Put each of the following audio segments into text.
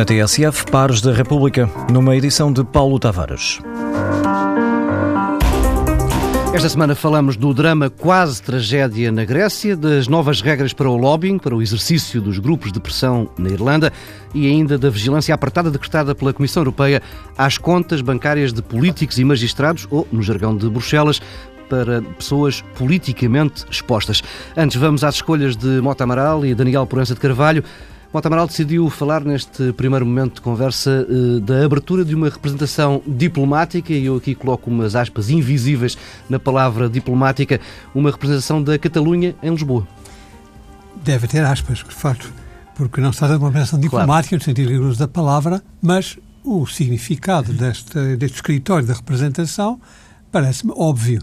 Na TSF, Pares da República, numa edição de Paulo Tavares. Esta semana falamos do drama quase tragédia na Grécia, das novas regras para o lobbying, para o exercício dos grupos de pressão na Irlanda e ainda da vigilância apertada decretada pela Comissão Europeia às contas bancárias de políticos e magistrados, ou, no jargão de Bruxelas, para pessoas politicamente expostas. Antes, vamos às escolhas de Mota Amaral e Daniel Porança de Carvalho. Mota Amaral decidiu falar neste primeiro momento de conversa eh, da abertura de uma representação diplomática, e eu aqui coloco umas aspas invisíveis na palavra diplomática, uma representação da Catalunha em Lisboa. Deve ter aspas, de facto, porque não se trata de uma representação diplomática claro. no sentido rigoroso da palavra, mas o significado deste, deste escritório da representação parece-me óbvio.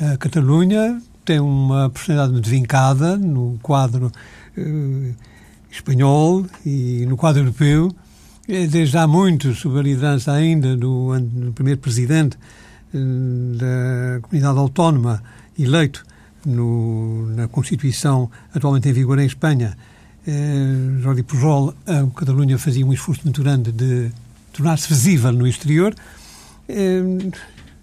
A Catalunha tem uma personalidade muito vincada no quadro eh, espanhol e no quadro europeu, eh, desde há muito, sob a liderança ainda do, do primeiro presidente eh, da comunidade autónoma eleito no, na Constituição atualmente em vigor em Espanha, eh, Jordi Pujol, a Catalunha fazia um esforço muito grande de tornar-se visível no exterior. Eh,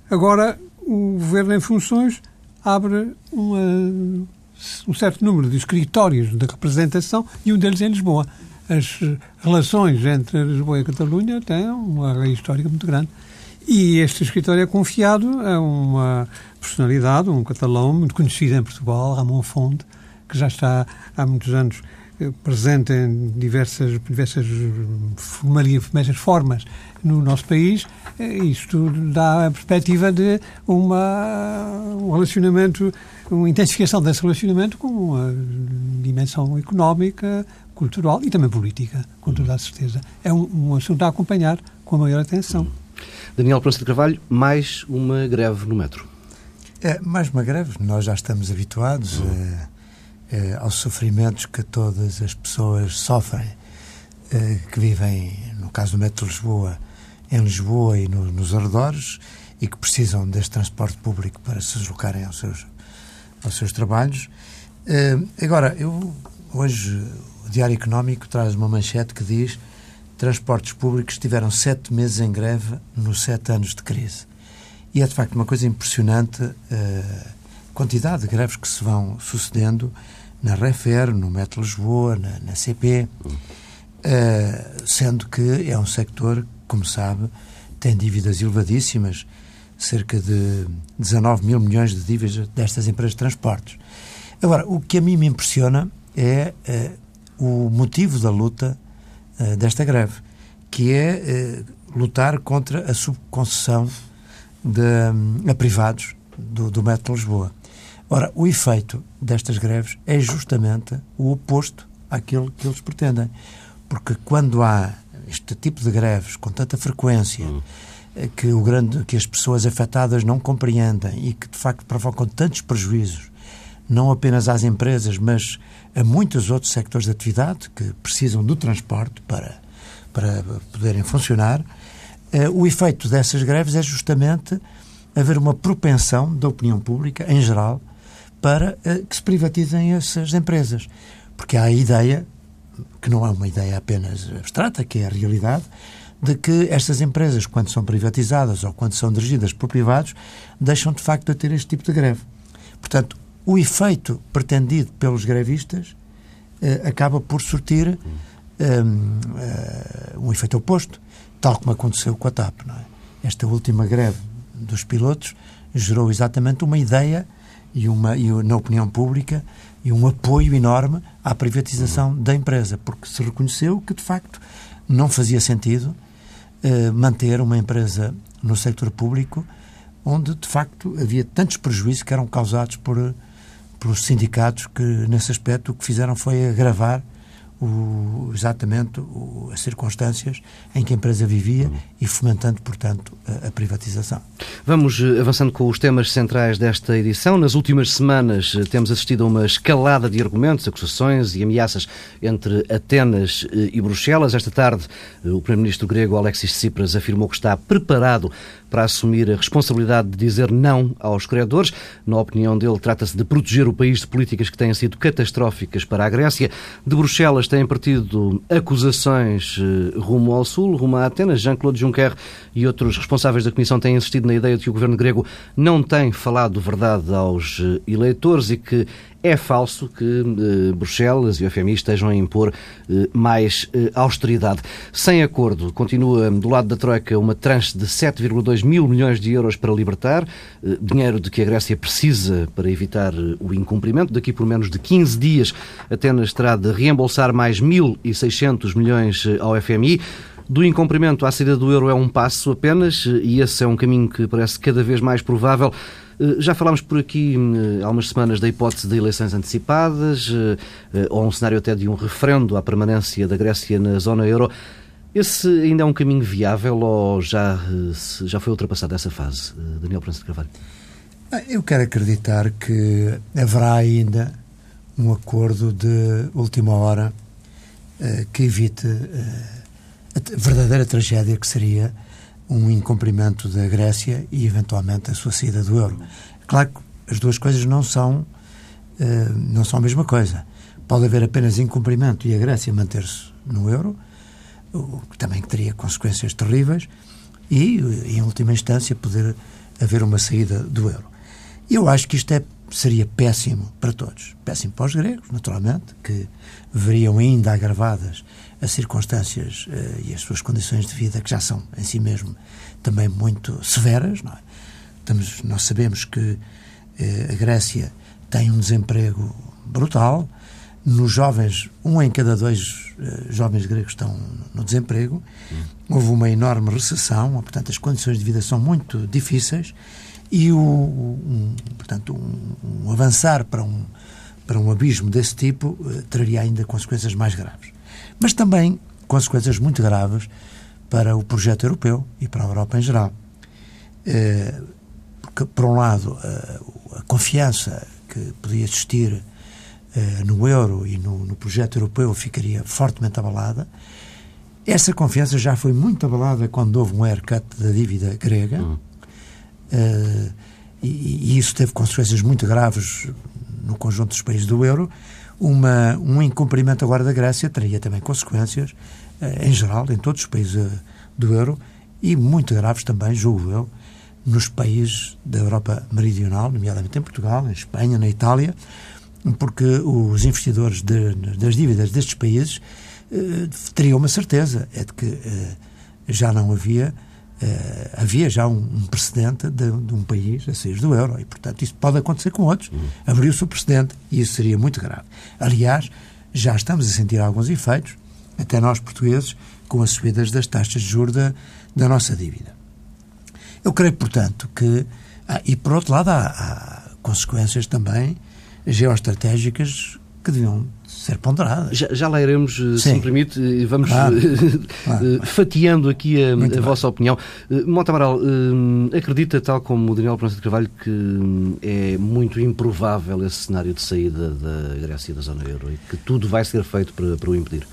agora, o governo em funções abre uma, um certo número de escritórios de representação e um deles em Lisboa. As relações entre Lisboa e Catalunha têm uma raiz histórica muito grande. E este escritório é confiado a uma personalidade, um catalão muito conhecido em Portugal, Ramon Fonte, que já está há muitos anos eh, presente em diversas, diversas formas no nosso país. Eh, isto dá a perspectiva de uma, um relacionamento, uma intensificação desse relacionamento com uma dimensão económica, cultural e também política, com toda a certeza. É um, um assunto a acompanhar com a maior atenção. Daniel Pronto de Carvalho, mais uma greve no metro. É, mais uma greve, nós já estamos habituados. Uhum eh, aos sofrimentos que todas as pessoas sofrem, eh, que vivem, no caso do Metro de Lisboa, em Lisboa e no, nos arredores, e que precisam deste transporte público para se deslocarem aos seus, aos seus trabalhos. Eh, agora, eu, hoje o Diário Económico traz uma manchete que diz transportes públicos tiveram sete meses em greve nos sete anos de crise. E é de facto uma coisa impressionante a quantidade de greves que se vão sucedendo na Refer, no Metro Lisboa, na, na CP, uh, sendo que é um sector, como sabe, tem dívidas elevadíssimas, cerca de 19 mil milhões de dívidas destas empresas de transportes. Agora, o que a mim me impressiona é uh, o motivo da luta uh, desta greve, que é lutar contra a subconcessão de, um, a privados do, do Metro Lisboa. Ora, o efeito destas greves é justamente o oposto àquilo que eles pretendem. Porque quando há este tipo de greves com tanta frequência, hum. que, o grande, que as pessoas afetadas não compreendem e que de facto provocam tantos prejuízos, não apenas às empresas, mas a muitos outros sectores de atividade que precisam do transporte para, para poderem funcionar, eh, o efeito dessas greves é justamente haver uma propensão da opinião pública, em geral, para uh, que se privatizem essas empresas. Porque há a ideia, que não é uma ideia apenas abstrata, que é a realidade, de que estas empresas, quando são privatizadas ou quando são dirigidas por privados, deixam de facto de ter este tipo de greve. Portanto, o efeito pretendido pelos grevistas uh, acaba por surtir um, uh, um efeito oposto, tal como aconteceu com a TAP. É? Esta última greve dos pilotos gerou exatamente uma ideia e, uma, e na opinião pública e um apoio enorme à privatização uhum. da empresa, porque se reconheceu que, de facto, não fazia sentido eh, manter uma empresa no sector público onde, de facto, havia tantos prejuízos que eram causados por, por sindicatos que, nesse aspecto, o que fizeram foi agravar o, exatamente o, as circunstâncias em que a empresa vivia e fomentando, portanto, a, a, privatização. Vamos eh, avançando com os temas centrais desta edição. Nas últimas semanas eh, temos assistido a uma escalada de argumentos, acusações e ameaças entre Atenas eh, e Bruxelas. Esta tarde, o primeiro-ministro grego Alexis Tsipras afirmou que está preparado para assumir a responsabilidade de dizer não aos credores. Na opinião dele, trata-se de proteger o país de políticas que têm sido catastróficas para a Grécia. De Bruxelas têm partido acusações eh, rumo ao Sul, rumo a Atenas. Jean-Claude Juncker e outros responsáveis da Comissão têm insistido na ideia de que o governo grego não tem falado verdade aos eh, eleitores e que é falso que eh, Bruxelas e o FMI estejam a impor eh, mais eh, austeridade. Sem acordo, continua do lado da Troika uma tranche de 7,2 mil milhões de euros para libertar, eh, dinheiro de que a Grécia precisa para evitar eh, o incumprimento. Daqui por menos de 15 dias, Atenas terá de reembolsar mais 1.600 milhões eh, ao FMI. Do incumprimento à saída do euro é um passo apenas, e esse é um caminho que parece cada vez mais provável. Eh, já falámos por aqui eh, há umas semanas da hipótese de eleições antecipadas, eh, ou um cenário até de um referendo à permanência da Grécia na zona euro. Esse ainda é um caminho viável ou já, já foi ultrapassada essa fase? Daniel Prensa de Carvalho. Ah, eu quero acreditar que haverá ainda um acordo de última hora que evite a verdadeira tragédia que seria um incumprimento da Grécia e, eventualmente, a sua saída do euro. Claro que as duas coisas não são, uh, não são a mesma coisa. Pode haver apenas incumprimento e a Grécia manter-se no euro, o que também teria consequências terríveis, e, em última instância, poder haver uma saída do euro. Eu acho que isto é, seria péssimo para todos. Péssimo para os gregos, naturalmente, que veriam ainda agravadas as circunstâncias uh, e as suas condições de vida, que já são em si mesmo também muito severas. Não é? Estamos, nós sabemos que uh, a Grécia tem um desemprego brutal. Nos jovens, um em cada dois uh, jovens gregos estão no desemprego. Houve uma enorme recessão, portanto, as condições de vida são muito difíceis e o, um, portanto, um, um avançar para um, para um abismo desse tipo traria ainda consequências mais graves mas também consequências muito graves para o projeto europeu e para a Europa em geral. Eh, porque, por um lado, a, a confiança que podia existir eh, no euro e no, no, projeto europeu ficaria fortemente abalada. Essa confiança já foi muito abalada quando houve um haircut da dívida grega. Uhum. Uh, e, e, isso teve consequências muito graves no conjunto dos países do euro uma, um incumprimento agora da Grécia teria também consequências, eh, em geral, em todos os países eh, do euro e muito graves também, julgo eu, nos países da Europa Meridional, nomeadamente em Portugal, em Espanha, na Itália, porque os investidores de, das dívidas destes países eh, teriam uma certeza, é de que eh, já não havia havia já um, um precedente de, de, um país a sair do euro e, portanto, isso pode acontecer com outros. Uhum. Abriu-se o precedente e isso seria muito grave. Aliás, já estamos a sentir alguns efeitos, até nós portugueses, com as subidas das taxas de juros da, da nossa dívida. Eu creio, portanto, que. Ah, e, por outro lado, há, há consequências também geoestratégicas que deviam ser ponderadas. Já, já lá iremos, eh, Sim. se me permite, e vamos claro. claro. fatiando aqui a, a vossa opinião. Eh, Mota Amaral, eh, acredita, tal como o Daniel Pronto de Carvalho, que é muito improvável esse cenário de saída da Grécia da zona euro e que tudo vai ser feito para, para o impedir?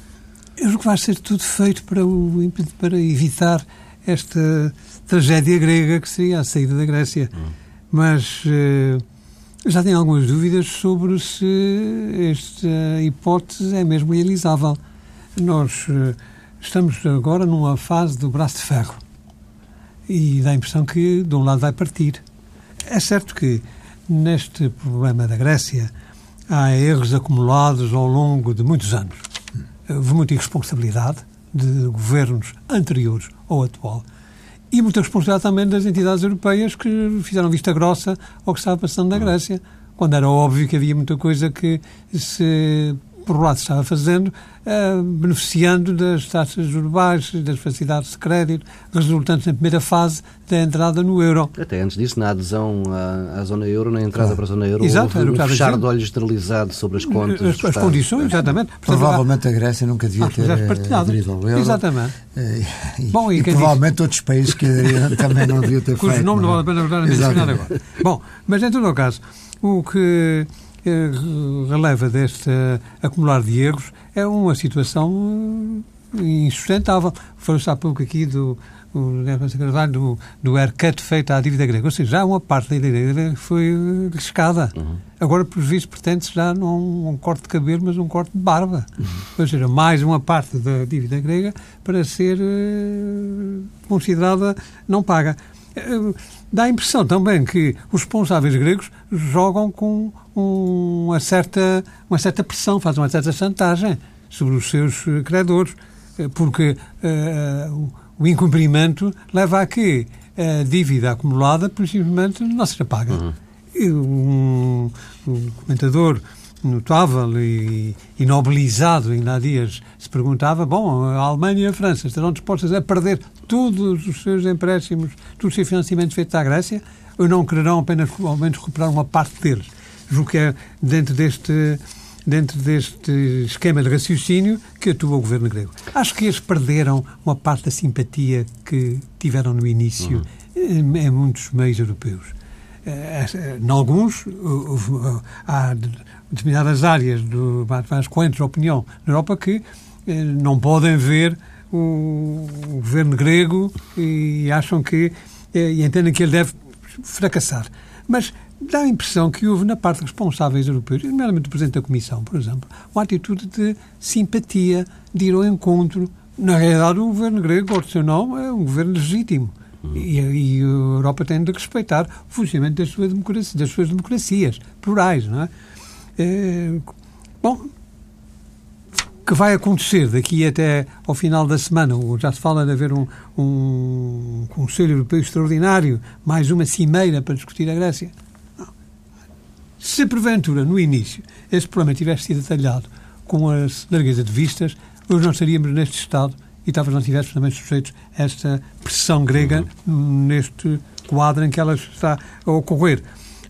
Eu acho que vai ser tudo feito para, o, para evitar esta tragédia grega que seria a saída da Grécia. Hum. Mas já tenho algumas dúvidas sobre se esta hipótese é mesmo realizável. Nós uh, estamos agora numa fase do braço de ferro e dá a impressão que de um lado vai partir. É certo que neste problema da Grécia há erros acumulados ao longo de muitos anos. Houve muita irresponsabilidade de governos anteriores ao atual e muita responsabilidade também das entidades europeias que fizeram vista grossa ao que estava passando na Grécia, quando era óbvio que havia muita coisa que se por um lado estava fazendo, uh, beneficiando das taxas urbais, das facilidades de crédito, resultantes na primeira fase da entrada no euro. Até antes disso, na adesão à, à zona euro, na entrada claro. para a zona euro, Exato, houve um fechar de olhos generalizado sobre as contas. As, as condições, exatamente. Portanto, provavelmente a Grécia nunca devia ter eh, aderido ao euro. Exatamente. Eh, e, Bom, e, e provavelmente diz... outros países que também não deviam ter Cujo feito. Cujo nome não, é? não vale a pena mencionar agora. Bom, mas em todo o caso, o que releva deste acumular de erros é uma situação insustentável. Falou-se há pouco aqui do, do, do haircut feito à dívida grega. Ou seja, já uma parte da dívida grega foi riscada. Uhum. Agora, por visto, pretende-se já não um corte de cabelo, mas um corte de barba. Uhum. Ou seja, mais uma parte da dívida grega para ser uh, considerada não paga. Uh, dá a impressão também que os responsáveis gregos jogam com uma, certa, uma certa pressão, fazem uma certa chantagem sobre os seus credores, eh, porque uh, o incumprimento leva a que a dívida acumulada, simplesmente, não seja paga. Uhum. Um, um comentador notável e, e nobilizado ainda há dias se perguntava, bom, a Alemanha e a França estarão dispostas a perder todos os seus empréstimos, todos os seus financiamentos feitos à Grécia, ou não quererão apenas, ao menos, recuperar uma parte deles? Julgo que é dentro deste dentro deste esquema de raciocínio que atua o governo grego. Acho que eles perderam uma parte da simpatia que tiveram no início uhum. em, em, muitos meios europeus. Eh, em alguns, há determinadas áreas do mais correntes de opinião na Europa que eh, não podem ver o, governo grego e acham que eh, e entendem que ele deve fracassar. Mas dá a impressão que houve na parte responsáveis europeus, nomeadamente o Presidente da Comissão, por exemplo, uma atitude de simpatia, de ir ao encontro. Na realidade, o governo grego, ou seu nome, é um governo legítimo. E, e, a Europa tem de respeitar o funcionamento das suas, democracias, das suas democracias plurais, não é? é bom, que vai acontecer daqui até ao final da semana, já se fala de haver um, um Conselho Europeu extraordinário, mais uma cimeira para discutir a Grécia. Se porventura, no início, esse problema tivesse sido detalhado com a largueza de vistas, hoje não estaríamos neste estado e talvez não estivéssemos também sujeitos a esta pressão grega uhum. neste quadro em que ela está a ocorrer.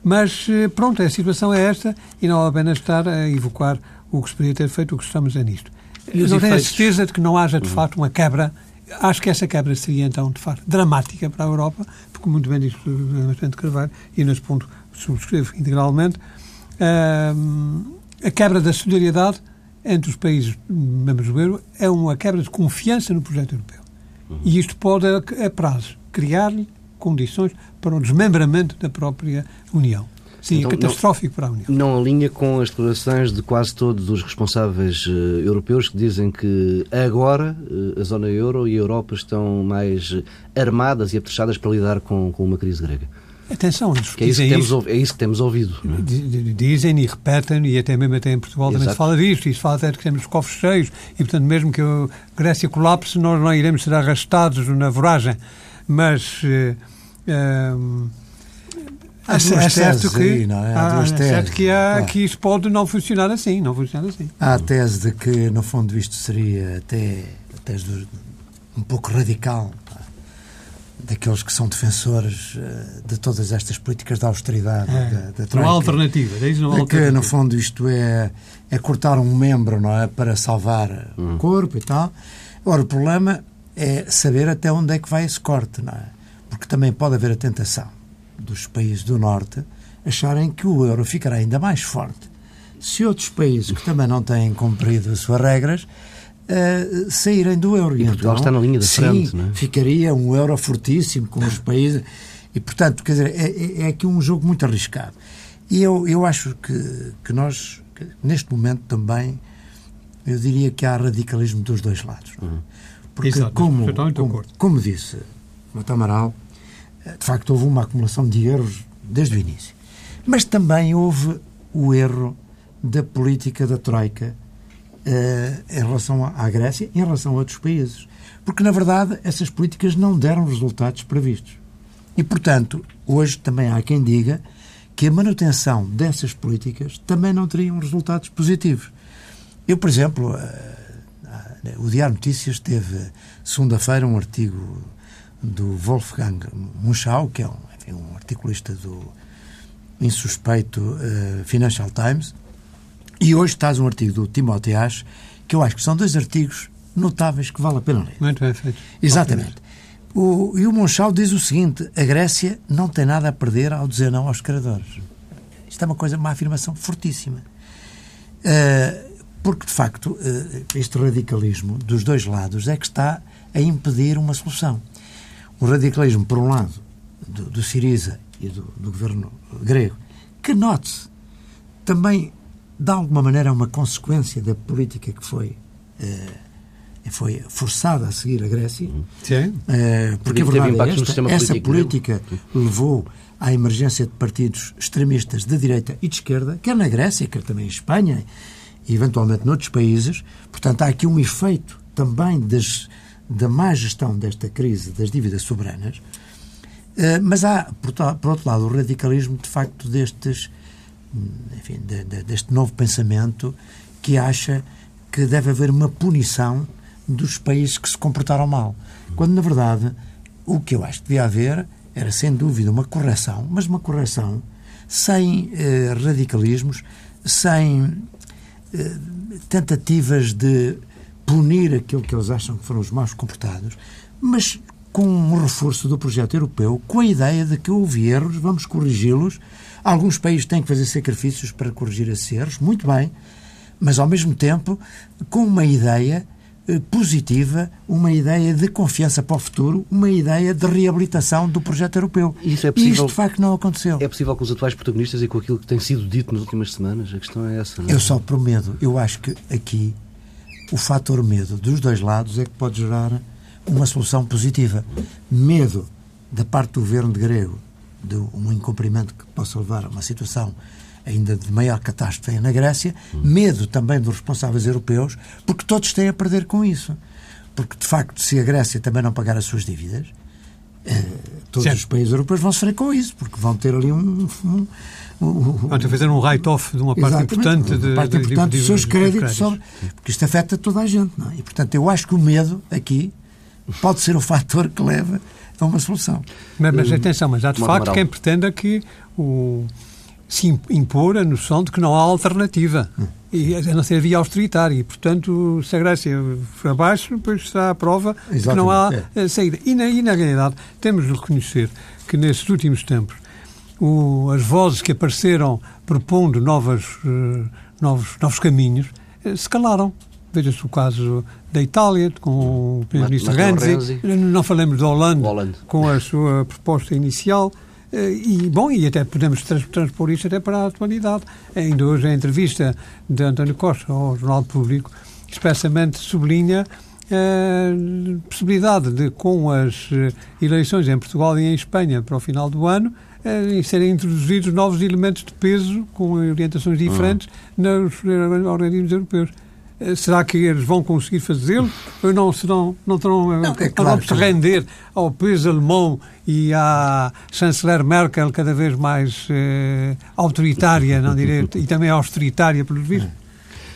Mas eh, pronto, a situação é esta e não vale a pena estar a evocar o que se poderia ter feito, o que estamos a nisto. Eu não tenho a certeza de que não haja, de uhum. facto, uma quebra. Acho que essa quebra seria, então, de facto, dramática para a Europa, porque, muito bem disse o Presidente Carvalho, e nesse ponto subscrevo integralmente, uh, a quebra da solidariedade entre os países membros do euro é uma quebra de confiança no projeto europeu. Uhum. E isto pode, a prazo, criar condições para o desmembramento da própria União. Sim, então, é catastrófico não, para a União. Não alinha com as declarações de quase todos os responsáveis uh, europeus que dizem que agora uh, a zona euro e a Europa estão mais armadas e apetrechadas para lidar com, com uma crise grega. Atenção, que é, isso que temos, é isso que temos ouvido. É? Dizem e repetem, e até mesmo até em Portugal Exato. também se fala disto, e se fala até de que temos os cofres cheios, e portanto, mesmo que a Grécia colapse, nós não iremos ser arrastados na voragem. Mas. Uh, uh, é, é certo que, aí, não é? Há duas é certo que, há, claro. que isso pode não funcionar assim, não funcionar assim. Há a tese de que, no fundo, isto seria até, até um pouco radical daqueles que são defensores uh, de todas estas políticas de austeridade. É, da, da não há alternativa. É isso, não há de que, no fundo, isto é, é cortar um membro não é, para salvar hum. o corpo e tal. Ora, o problema é saber até onde é que vai esse corte, não é? Porque também pode haver a tentação dos países do Norte acharem que o euro ficará ainda mais forte se outros países que também não têm cumprido as suas regras uh, saírem do euro. E, e Portugal então, está na linha da sim, frente, não é? ficaria um euro fortíssimo com os países. E, portanto, quer dizer, é, é, é aqui um jogo muito arriscado. E eu, eu acho que, que nós, que neste momento também, eu diria que há radicalismo dos dois lados. Uhum. Porque, Exato, como, como, como disse o Tamaral, eh, de facto houve uma acumulação de erros desde o início. Mas também houve o erro da política da Troika uh, em relação à Grécia e em relação a outros países. Porque, na verdade, essas políticas não deram resultados previstos. E, portanto, hoje também há quem diga que a manutenção dessas políticas também não teriam resultados positivos. Eu, por exemplo, uh, o Diário Notícias teve, segunda-feira, um artigo do Wolfgang Munchau, que é um, enfim, um articulista do insuspeito uh, Financial Times, e hoje estás um artigo do Timóteo Ash, que eu acho que são dois artigos notáveis que vale a pena ler. Muito bem feito. Exatamente. O, e o Monchal diz o seguinte: a Grécia não tem nada a perder ao dizer não aos credores. Isto é uma coisa, uma afirmação fortíssima. Uh, porque, de facto, este radicalismo dos dois lados é que está a impedir uma solução. O radicalismo, por um lado, do, do Siriza e do, do governo grego, que note-se, também, de alguma maneira, é uma consequência da política que foi. foi forçada a seguir a Grécia, Sim. porque a verdade é esta, essa é? política levou à emergência de partidos extremistas de direita e de esquerda, quer na Grécia, quer também em Espanha e eventualmente noutros países. Portanto, há aqui um efeito também das, da má gestão desta crise das dívidas soberanas. Mas há, por outro lado, o radicalismo, de facto, destes, enfim, deste novo pensamento que acha que deve haver uma punição dos países que se comportaram mal. Quando, na verdade, o que eu acho que devia haver era, sem dúvida, uma correção, mas uma correção sem eh, radicalismos, sem eh, tentativas de punir aquilo que eles acham que foram os maus comportados, mas com um reforço do projeto europeu, com a ideia de que houve erros, vamos corrigi-los. Alguns países têm que fazer sacrifícios para corrigir esses erros, muito bem, mas ao mesmo tempo com uma ideia eh, positiva, uma ideia de confiança para o futuro, uma ideia de reabilitação do projeto europeu. Isso é possível, e isto, de facto, não aconteceu. É possível com os atuais protagonistas e com aquilo que tem sido dito nas últimas semanas? A questão é essa. Não é? Eu só por medo. Eu acho que aqui o fator medo dos dois lados é que pode gerar uma solução positiva. Medo da parte do governo grego de um incumprimento que possa levar a uma situação ainda de maior catástrofe na Grécia, medo também dos responsáveis europeus, porque todos têm a perder com isso. Porque, de facto, se a Grécia também não pagar as suas dívidas, eh, todos certo. os países europeus vão sofrer com isso, porque vão ter ali um. um, um vão ter fazer um write-off de uma parte importante, de, parte de, importante dos seus créditos, sobre, porque isto afeta toda a gente. Não é? E, portanto, eu acho que o medo aqui pode ser o fator que leva a uma solução. Mas, mas atenção, mas há de facto quem pretenda que o se impor a noção de que não há alternativa. Hum. E a não ser via austeritária. E, portanto, se a Grécia for abaixo, depois está a prova Exatamente. que não há é. saída. E na, e na realidade, temos de reconhecer que nesses últimos tempos o, as vozes que apareceram propondo novas, uh, novos, novos caminhos uh, se calaram. Veja-se o caso da Itália, com o Primeiro-Ministro Renzi. Renzi. Não falemos da Holanda, com a sua proposta inicial. Eh, e, bom, e até podemos transpor isto até para a atualidade. Ainda hoje a entrevista de António Costa ao Jornal Público expressamente sublinha a possibilidade de, com as eh, eleições em Portugal e em Espanha para o final do ano, eh, serem introduzidos novos elementos de peso com orientações diferentes uhum. nos organismos europeus. Eh, será que eles vão conseguir fazê-lo? Ou não, serão, não terão eh, não, é claro se render ao peso alemão e à chanceler Merkel cada vez mais eh, autoritária, não direi, e também austeritária, pelos vistos?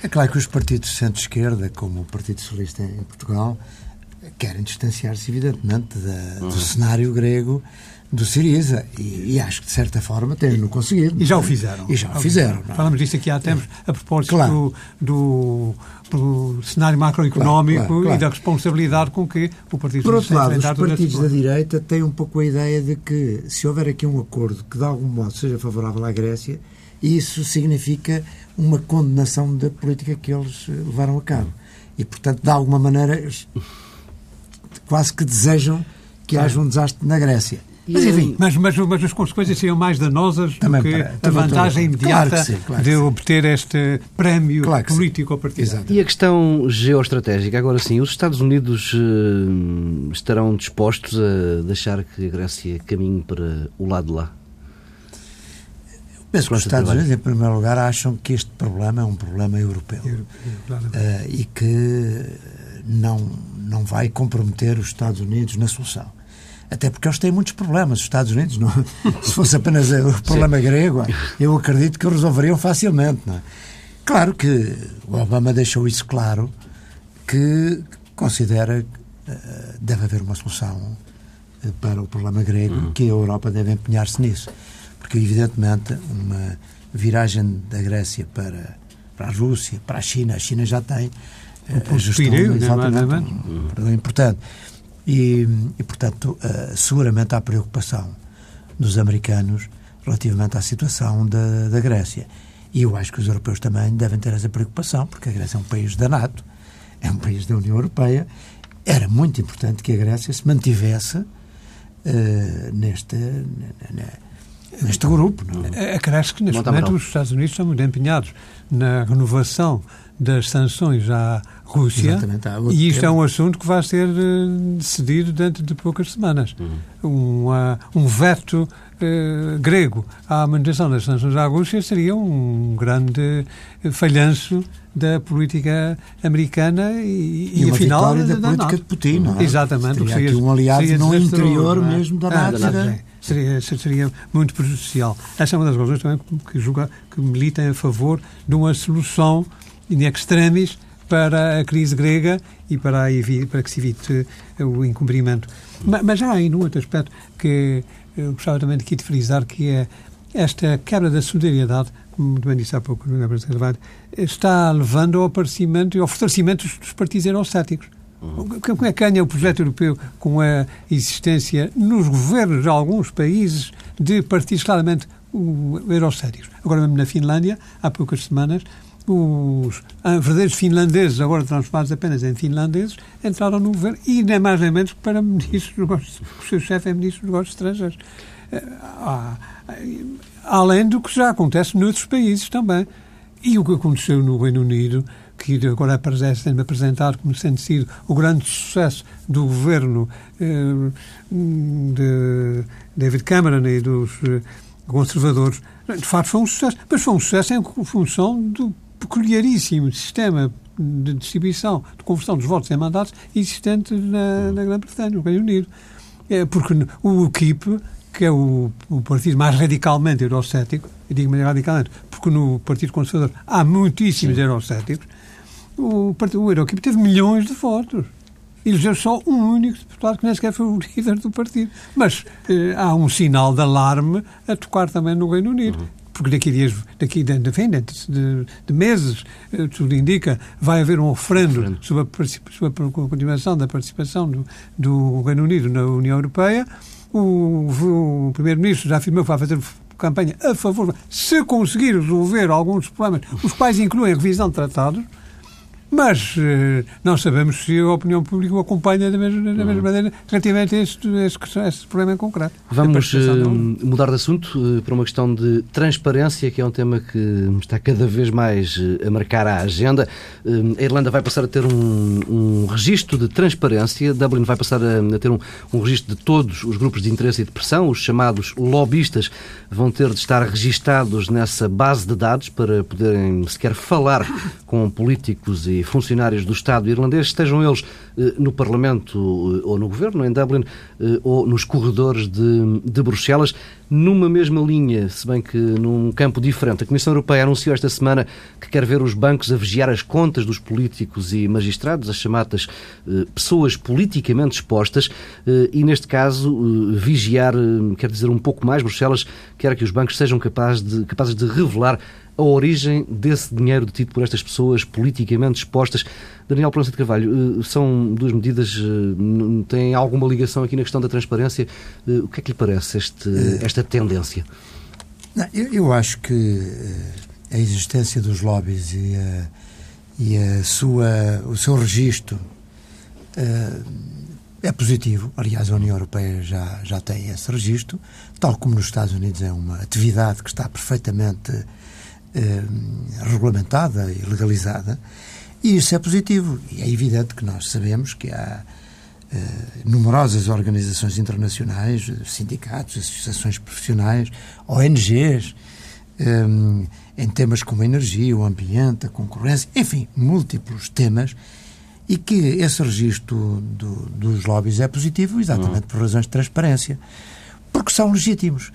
É claro que os partidos de centro-esquerda, como o Partido Socialista em Portugal, querem distanciar-se, evidentemente, da, do uhum. cenário grego do Siriza e, e, acho que de certa forma têm-no conseguido. E já o fizeram. E já o fizeram. Não? É? Falamos disso aqui há tempos, a propósito claro. do, do, do, cenário macroeconómico claro, claro, e da responsabilidade com que o Partido Por outro lado, os partidos da direita têm um pouco a ideia de que se houver aqui um acordo que de algum modo seja favorável à Grécia, isso significa uma condenação da política que eles levaram a cabo. E, portanto, de alguma maneira, quase que desejam que haja um desastre na Grécia. Mas, enfim, mas, mas, mas as consequências seriam mais danosas do que para, a vantagem imediata claro sim, claro de obter este prémio claro político a partir E a questão geoestratégica, agora sim, os Estados Unidos uh, estarão dispostos a deixar que a Grécia caminhe para o lado de lá? Penso que os Estados Unidos, em primeiro lugar, acham que este problema é um problema europeu, europeu uh, e que não, não vai comprometer os Estados Unidos na solução. Até porque eles têm muitos problemas. Os Estados Unidos, não, se fosse apenas o problema Sim. grego, eu acredito que o resolveriam facilmente. Não é? Claro que o Obama deixou isso claro, que considera que uh, deve haver uma solução uh, para o problema grego, uhum. que a Europa deve empenhar-se nisso. Porque, evidentemente, uma viragem da Grécia para, para a Rússia, para a China, a China já tem uh, a gestão, exatamente, um, um, importante. E, e portanto, uh, seguramente há preocupação dos americanos relativamente à situação da, da Grécia. E eu acho que os europeus também devem ter essa preocupação, porque a Grécia é um país da NATO, é um país da União Europeia. Era muito importante que a Grécia se mantivesse uh, neste, neste grupo. Não? É? Acresce que, neste momento, os Estados Unidos estão muito empenhados na renovação das sanções à Rússia e isto tema. é um assunto que vai ser uh, decidido dentro de poucas semanas. Uhum. Um, uh, um veto uh, grego à manutenção das sanções à Rússia seria um grande falhanço da política americana e, e, e afinal da, da política NATO. de Putin. Não é? Exatamente. Seria seria, aqui um aliado no interior é? mesmo da ah, NATO. Seria, seria muito prejudicial. Essa é uma das razões também que, julga, que militam a favor de uma solução in extremis para a crise grega e para, para que se evite o incumprimento. Mas, mas há ainda um outro aspecto que eu gostava também aqui de frisar, que é esta quebra da solidariedade, como bem disse há pouco está levando ao aparecimento e ao fortalecimento dos partidos eurocéticos. Como é que ganha o projeto europeu com a existência nos governos de alguns países de partidos claramente eurocéticos? Agora mesmo na Finlândia, há poucas semanas, os verdadeiros finlandeses, agora transformados apenas em finlandeses, entraram no governo e nem mais nem menos para ministros dos negócios, o seu chefe é ministro dos negócios estrangeiros. Ah, além do que já acontece noutros países também. E o que aconteceu no Reino Unido, que agora aparece me apresentado como sendo sido o grande sucesso do governo eh, de David Cameron e dos eh, conservadores, de facto foi um sucesso. Mas foi um sucesso em função do peculiaríssimo sistema de distribuição, de conversão dos votos em mandatos existente na, na Grã-Bretanha, no Reino Unido. É porque o UKIP, que é o, o partido mais radicalmente eurocético, eu digo mais radicalmente, porque no Partido Conservador há muitíssimos Sim. eurocéticos, o, o Eurokip teve milhões de votos. Elegeu só um único deputado que nem sequer foi o líder do partido. Mas eh, há um sinal de alarme a tocar também no Reino Unido. Uhum porque daqui a dias, daqui de, de, de, meses, eh, tudo indica, vai haver um ofrendo sobre a, sobre a continuação da participação do, do Reino Unido na União Europeia. O, o Primeiro-Ministro já afirmou que vai fazer campanha a favor, se conseguir resolver alguns problemas, os quais incluem a revisão de tratados, mas uh, não sabemos se a opinião pública o acompanha da mesma, da mesma maneira relativamente a este, a este, a este problema em concreto. Vamos uh, mudar de assunto uh, para uma questão de transparência, que é um tema que está cada vez mais a marcar a agenda. a Irlanda vai passar a ter um, um registro de transparência, Dublin vai passar a, a ter um, um registro de todos os grupos de interesse e de pressão, os chamados lobistas vão ter de estar registados nessa base de dados para poderem sequer falar com políticos e funcionários do Estado irlandês, estejam eles eh, no Parlamento eh, ou no Governo, em Dublin, eh, ou nos corredores de, de Bruxelas, numa mesma linha, se bem que num campo diferente. A Comissão Europeia anunciou esta semana que quer ver os bancos a vigiar as contas dos políticos e magistrados, as chamadas pessoas politicamente expostas, e neste caso, vigiar, quer dizer um pouco mais, Bruxelas quer que os bancos sejam capazes de, capazes de revelar a origem desse dinheiro detido por estas pessoas politicamente expostas. Daniel Proença de Carvalho, eh, são duas medidas, eh, têm alguma ligação aqui na questão da transparência? Eh, o que é que lhe parece este, esta tendência? Não, eu, eu, acho que a existência dos lobbies e, a, e a sua, o seu registro é positivo. Aliás, a União Europeia já, já tem esse registro, tal como nos Estados Unidos é uma atividade que está perfeitamente eh, regulamentada e legalizada, e isso é positivo. E é evidente que nós sabemos que há eh, numerosas organizações internacionais, sindicatos, associações profissionais, ONGs, eh, em temas como a energia, o ambiente, a concorrência, enfim, múltiplos temas, e que esse registro do, dos lobbies é positivo exatamente uhum. por razões de transparência, porque são legítimos.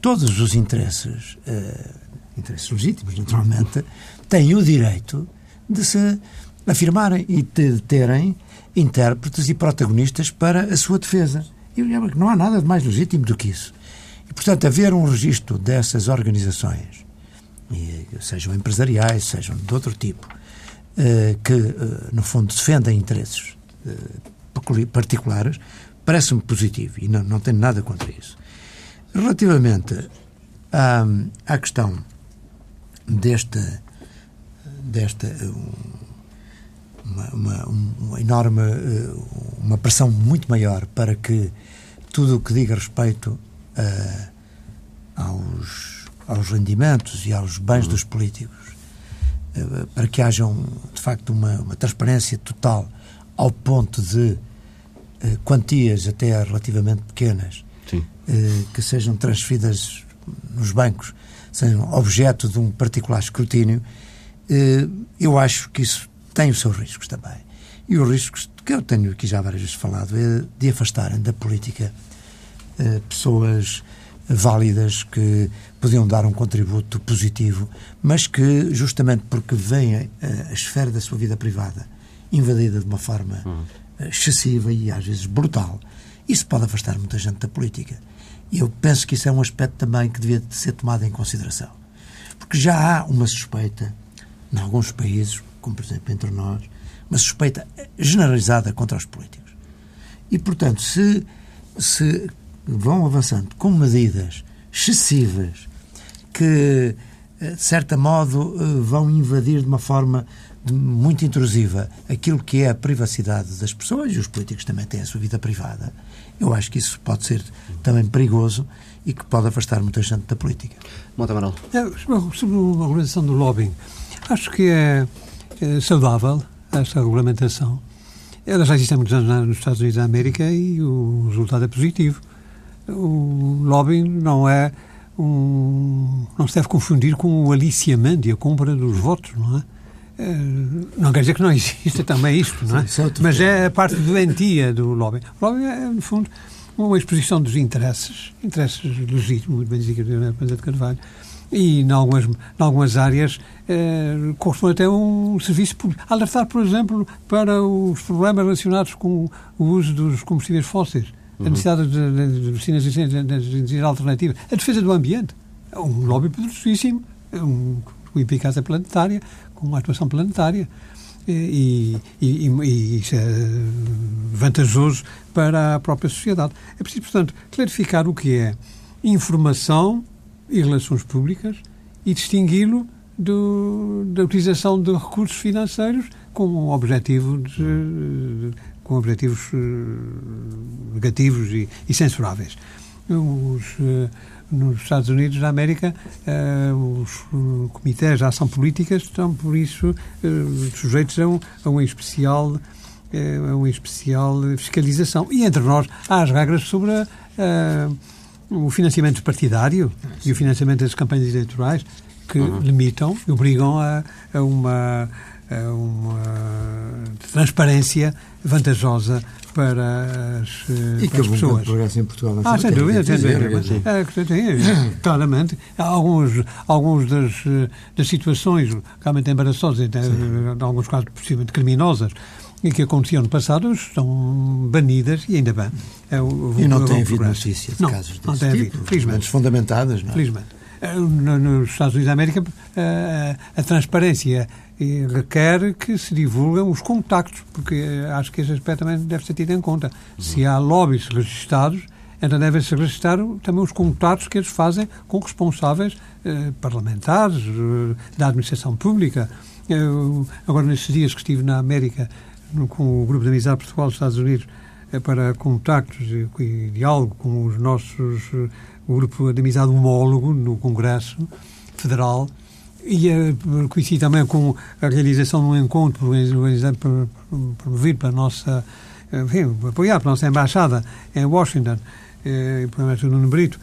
todos os interesses uh, interesses legítimos, naturalmente, têm o direito de se afirmarem e de terem intérpretes e protagonistas para a sua defesa. E não há nada de mais legítimo do que isso. E, portanto, haver um registro dessas organizações, sejam empresariais, sejam de outro tipo, eh, que, eh, no fundo, defendem interesses eh, particulares, parece-me positivo e não, não tenho nada contra isso. Relativamente à, à questão desta, desta uma, uma, uma, enorme uma pressão muito maior para que tudo o que diga respeito a, aos, aos rendimentos e aos bens uhum. dos políticos para que haja de facto uma, uma transparência total ao ponto de eh, quantias até relativamente pequenas eh, que sejam transferidas nos bancos, sejam objeto de um particular escrutínio, eh, eu acho que isso tem os seus riscos também. E os riscos que eu tenho aqui já várias vezes falado é de afastarem da política pessoas válidas que podiam dar um contributo positivo, mas que, justamente porque veem a, a esfera da sua vida privada invadida de uma forma uhum. excessiva e às vezes brutal, isso pode afastar muita gente da política. E eu penso que isso é um aspecto também que devia ser tomado em consideração. Porque já há uma suspeita, em alguns países, como por exemplo entre nós, uma suspeita generalizada contra os políticos. E, portanto, se, se vão avançando com medidas excessivas que, eh, de certo modo, eh, vão invadir de uma forma muito intrusiva aquilo que é a privacidade das pessoas, e os políticos também têm a sua vida privada, eu acho que isso pode ser também perigoso e que pode afastar muita gente da política. Monte Amaral. É, sobre a regulamentação do lobbying, acho que é, é saudável essa regulamentação. Ela já existe há muitos anos nos Estados Unidos da América e o resultado é positivo. O lobbying não é um, não se deve confundir com o aliciamento e a compra dos votos, não é? Eh, não quer dizer que não exista também isto, não é? Sim, é Mas é a parte doentia do lobby. O lobby é, no fundo, uma exposição dos interesses, interesses legítimos, bem dizer que de Carvalho, e em algumas, em algumas áreas eh, corresponde até um serviço público. Alertar, por exemplo, para os problemas relacionados com o uso dos combustíveis fósseis, uhum. a necessidade de vacinas de, de, de, alternativas, a defesa do ambiente. É um lobby poderosíssimo, é um, eficácia planetária, com uma atuação planetária. E, e, e, isso é vantajoso para a própria sociedade. É preciso, portanto, clarificar o que é informação e relações públicas e distingui-lo da utilização de recursos financeiros com objetivos, de, com objetivos eh, negativos e, e censuráveis. Os, eh, nos Estados Unidos da América, uh, os uh, comitês de ação política estão, por isso, uh, sujeitos a, um, a uma especial a uma especial fiscalização. E entre nós há as regras sobre a, o financiamento partidário e o financiamento das campanhas eleitorais que uhum. limitam e obrigam a, a uma, uma transparência vantajosa para as, e para as pessoas. E em Portugal. Ah, sem dúvida, sem dúvida. É, claramente, alguns, alguns das, das situações realmente embaraçosas, em alguns casos possivelmente criminosas, e que aconteciam no passado estão banidas e ainda bem. É e não tem havido notícia de não, casos desse não tem tipo, havido, felizmente. fundamentadas, não é? Felizmente. Eh, nos Estados Unidos da América, eh, a transparência e requer que se divulguem os contactos, porque eh, acho que esse aspecto também deve ser tido em conta. Uhum. Se há lobbies registados, então devem-se registrar também os contactos que eles fazem com responsáveis eh, parlamentares, eh, da administração pública. Eu, agora, nestes dias que estive na América no, com o Grupo de Amizade Portugal dos Estados Unidos eh, para contactos e, e, diálogo com os nossos, eh, o Grupo de Amizade Homólogo no Congresso Federal, e uh, coincidi também com a realização de um encontro promovido pela nossa, enfim, apoiado pela nossa embaixada em Washington, eh, mestre Nuno Brito,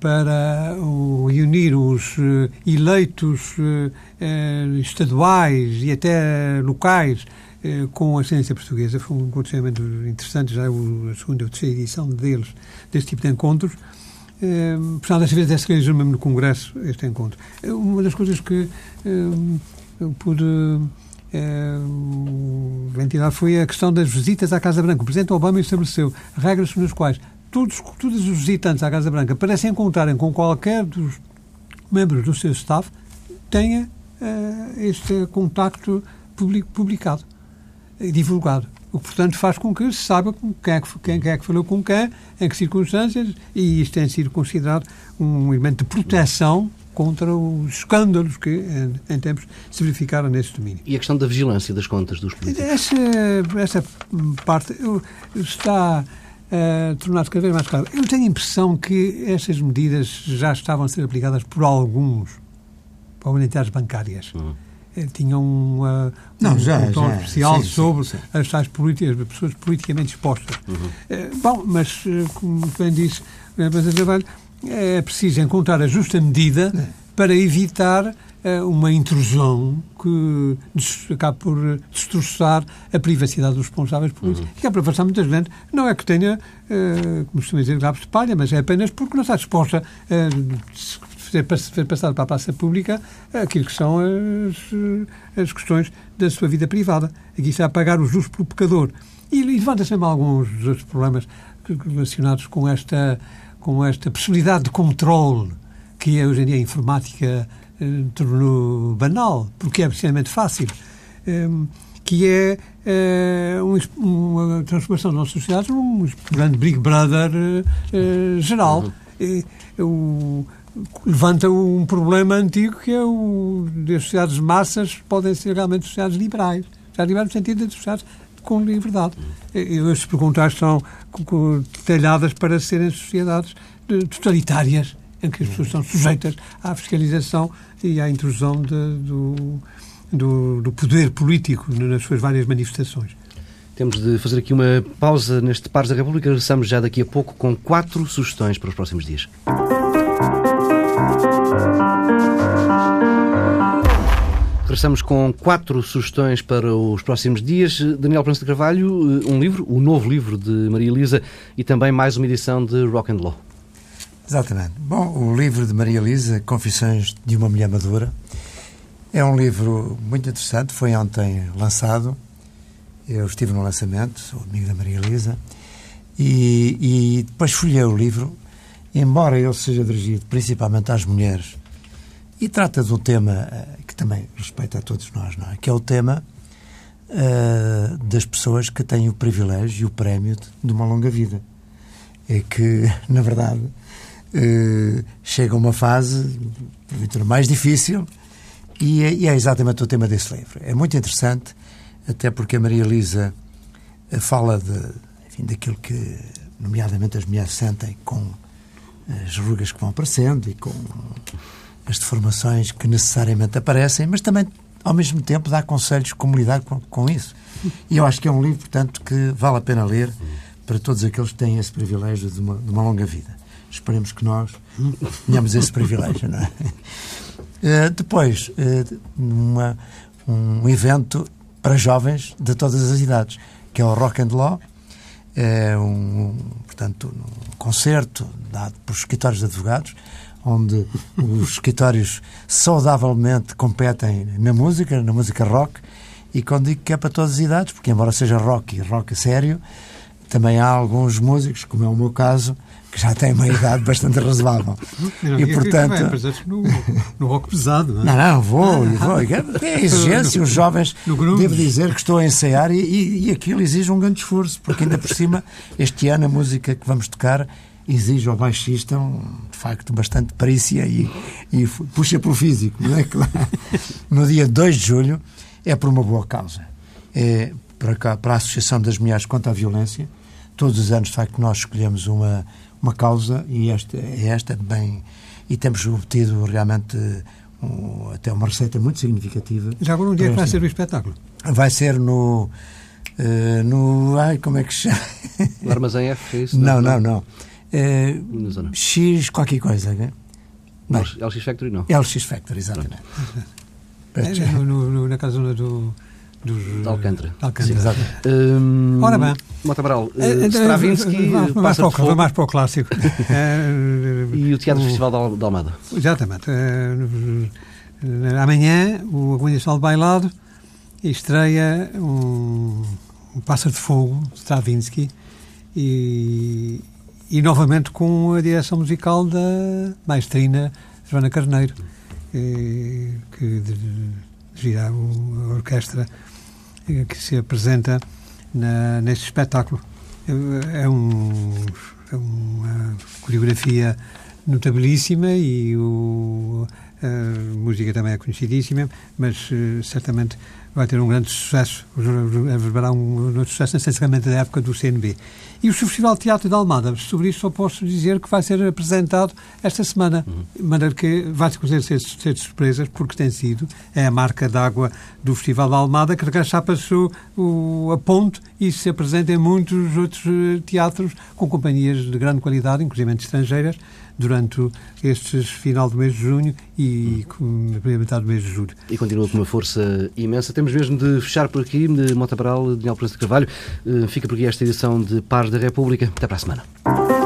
para uh, unir os uh, eleitos uh, estaduais e até locais com a ciência portuguesa. Foi um acontecimento interessante, já é a segunda ou terceira edição deles, desse tipo de encontros. Eh, Portanto, desta vez se realizou mesmo no Congresso este encontro. Eh, uma das coisas que eh, eu pude ventilar foi a questão das visitas à Casa Branca. O Presidente Obama estabeleceu regras nas quais todos, todos os visitantes à Casa Branca parecem encontrarem com qualquer dos membros do seu staff tenha este contacto publicado e divulgado. O que, portanto, faz com que se saiba quem é que, quem, quem é que falou com quem, em que circunstâncias, e isto tem sido considerado um elemento de proteção contra os escândalos que em, em tempos se verificaram nesse domínio. E a questão da vigilância das contas dos políticos? Essa, essa parte está uh, tornar-se cada vez mais claro. Eu tenho a impressão que essas medidas já estavam a ser aplicadas por alguns, por entidades bancárias. Uhum. Tinham uh, Não, um, já, um tom já, especial sim, sobre sim, sim. as tais políticas, as pessoas politicamente expostas. Uhum. Uh, bom, mas, como bem disse o Presidente é preciso encontrar a justa medida é. para evitar uma intrusão que acaba por destroçar a privacidade dos responsáveis políticos. Uhum. E a aprovação muitas vezes não é que tenha, uh, como costuma dizer, grave de palha, mas é apenas porque não está disposta a fazer passar para a praça pública aquilo que são as, as questões da sua vida privada. Aqui está a pagar o justo pelo pecador. E, levanta sempre alguns dos outros problemas relacionados com esta, com esta possibilidade de controle que é, hoje em dia a informática tornou banal, porque é precisamente fácil, ehm, que é eh, uma transformação da nossa sociedade num grande Big Brother eh, geral. Uhum. Levanta um problema antigo que é o das sociedades de massas podem ser realmente sociedades liberais. Já liberais no sentido de sociedades com liberdade. E as perguntas são detalhadas para serem sociedades totalitárias em que as pessoas são sujeitas à fiscalização e à intrusão de, do, do, do poder político nas suas várias manifestações. Temos de fazer aqui uma pausa neste Pares da República. Regressamos já daqui a pouco com quatro sugestões para os próximos dias. Regressamos com quatro sugestões para os próximos dias. Daniel Prensa de Carvalho, um livro, o novo livro de Maria Elisa e também mais uma edição de Rock and Law. Exatamente. Bom, o livro de Maria Elisa, Confissões de uma Mulher Madura, é um livro muito interessante. Foi ontem lançado. Eu estive no lançamento, sou amigo da Maria Elisa, e, e depois folhei o livro. Embora ele seja dirigido principalmente às mulheres, e trata de um tema que também respeita a todos nós, não é? Que é o tema uh, das pessoas que têm o privilégio e o prémio de, de uma longa vida. É que, na verdade, uh, chega uma fase, porventura, mais difícil e é, e é, exatamente o tema desse livro. É muito interessante, até porque a Maria Elisa uh, fala de, enfim, daquilo que, nomeadamente, as mulheres sentem com as rugas que vão aparecendo e com as deformações que necessariamente aparecem, mas também, ao mesmo tempo, dá conselhos como lidar com, com isso. E eu acho que é um livro, portanto, que vale a pena ler para todos aqueles que têm esse privilégio de uma, de uma longa vida. Esperemos que nós tenhamos esse privilégio, não é? Uh, depois, uh, uma, um evento para jovens de todas as idades, que é o Rock and Law, é um, portanto, um concerto dado por escritórios de advogados, onde os escritórios saudavelmente competem na música, na música rock, e quando digo que é para todas as idades, porque embora seja rock e rock a sério, também há alguns músicos, como é o meu caso, que já têm uma idade bastante razoável. Não, e, portanto. É, no, no rock pesado, não é? Não, não, vou, ah, vou. É exigência. Os jovens, devo dizer que estou a ensaiar e, e, e aquilo exige um grande esforço, porque ainda por cima, este ano a música que vamos tocar exige ao baixista, um, de facto, bastante perícia e, e puxa pelo físico. Não é? claro. No dia 2 de julho é por uma boa causa. É para, cá, para a Associação das Mulheres contra a Violência. Todos os anos, de facto, nós escolhemos uma, uma causa e esta é esta bem e temos obtido realmente um, até uma receita muito significativa. Já agora um dia que vai ser o espetáculo? Vai ser no uh, no ai como é que se chama? No Armazém F, é isso? Não, não, não. Uh, X qualquer coisa. Né? LX Factory não. LX Factory, exatamente. É, no, no, na casa do dos, Alcântara. Alcântara. Exato. Hum, Ora bem. Mota Amaral, uh, Stravinsky vamos, mais para, o, mais para o clássico. e o Teatro o, Festival de Almada. Exatamente. Uh, amanhã, o Aguinha de Bailado estreia um, um Pássaro de Fogo, de Stravinsky, e, e novamente com a direção musical da maestrina Joana Carneiro, que dirigirá a orquestra que se apresenta na, neste espetáculo. É, um, é uma coreografia notabilíssima e o, a música também é conhecidíssima, mas uh, certamente vai ter um grande sucesso, haverá um, um sucesso necessariamente da época do CNB. E o Festival de Teatro de Almada, sobre isso só posso dizer que vai ser apresentado esta semana, uhum. de maneira que vai ser, ser, ser de surpresas, porque tem sido, é a marca d'água do Festival de Almada, que já passou o, a ponte e se apresenta em muitos outros eh, teatros com companhias de grande qualidade, inclusive estrangeiras, durante este final do mês de junho e a primeira metade do mês de julho. E continua com uma força imensa. Temos mesmo de fechar por aqui, de Mota Baral, Daniel Prensa de Carvalho. Eh, fica por aqui esta edição de Pares da República. Até para a semana.